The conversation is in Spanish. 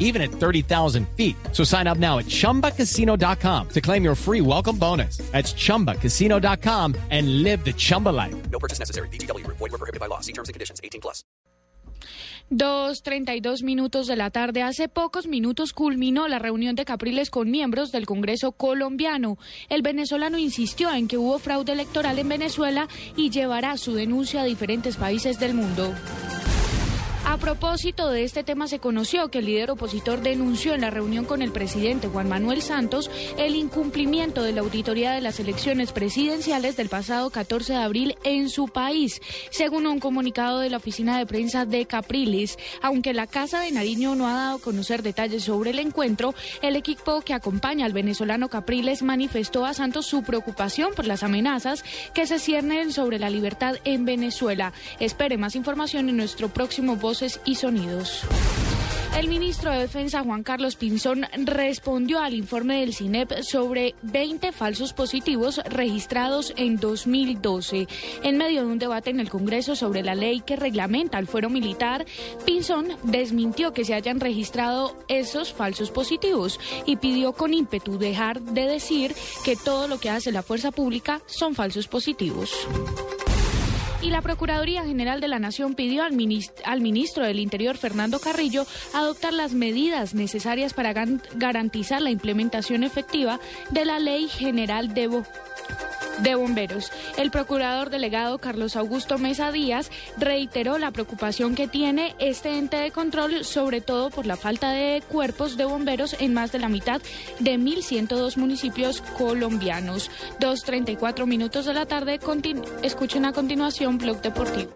even at 30,000 feet. So sign up now at chumbacasino.com to claim your free welcome bonus. That's chumbacasino.com and live the Chumba life. No purchase necessary. BGW. Void were prohibited by law. See terms and conditions. 18 plus. Dos treinta y dos minutos de la tarde. Hace pocos minutos culminó la reunión de Capriles con miembros del Congreso colombiano. El venezolano insistió en que hubo fraude electoral en Venezuela y llevará su denuncia a diferentes países del mundo. A propósito de este tema, se conoció que el líder opositor denunció en la reunión con el presidente Juan Manuel Santos el incumplimiento de la auditoría de las elecciones presidenciales del pasado 14 de abril en su país, según un comunicado de la oficina de prensa de Capriles. Aunque la Casa de Nariño no ha dado a conocer detalles sobre el encuentro, el equipo que acompaña al venezolano Capriles manifestó a Santos su preocupación por las amenazas que se ciernen sobre la libertad en Venezuela. Espere más información en nuestro próximo Y Sonidos. El ministro de Defensa, Juan Carlos Pinzón, respondió al informe del CINEP sobre 20 falsos positivos registrados en 2012. En medio de un debate en el Congreso sobre la ley que reglamenta el fuero militar, Pinzón desmintió que se hayan registrado esos falsos positivos y pidió con ímpetu dejar de decir que todo lo que hace la fuerza pública son falsos positivos. Y la Procuraduría General de la Nación pidió al, ministro, del Interior, Fernando Carrillo, adoptar las medidas necesarias para garantizar la implementación efectiva de la Ley General de, de bomberos. El procurador delegado Carlos Augusto Mesa Díaz reiteró la preocupación que tiene este ente de control, sobre todo por la falta de cuerpos de bomberos en más de la mitad de 1.102 municipios colombianos. 2.34 minutos de la tarde, escuchen a continuación Blog Deportivo.